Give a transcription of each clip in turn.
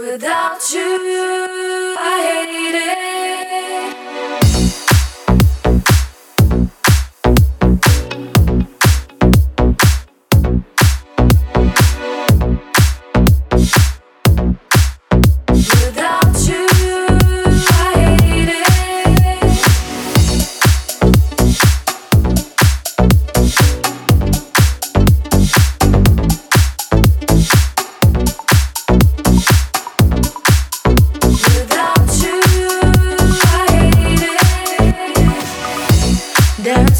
Without you, I hate it.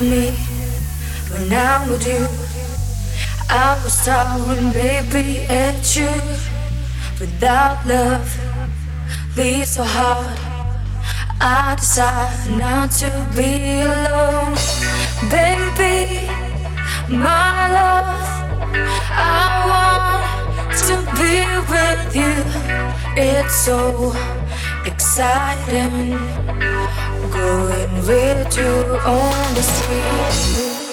with me when I'm with you. I was starving, baby, at you. Without love, leaves so hard. I decide not to be alone, baby. My love, I want to be with you. It's so exciting going with you on the street.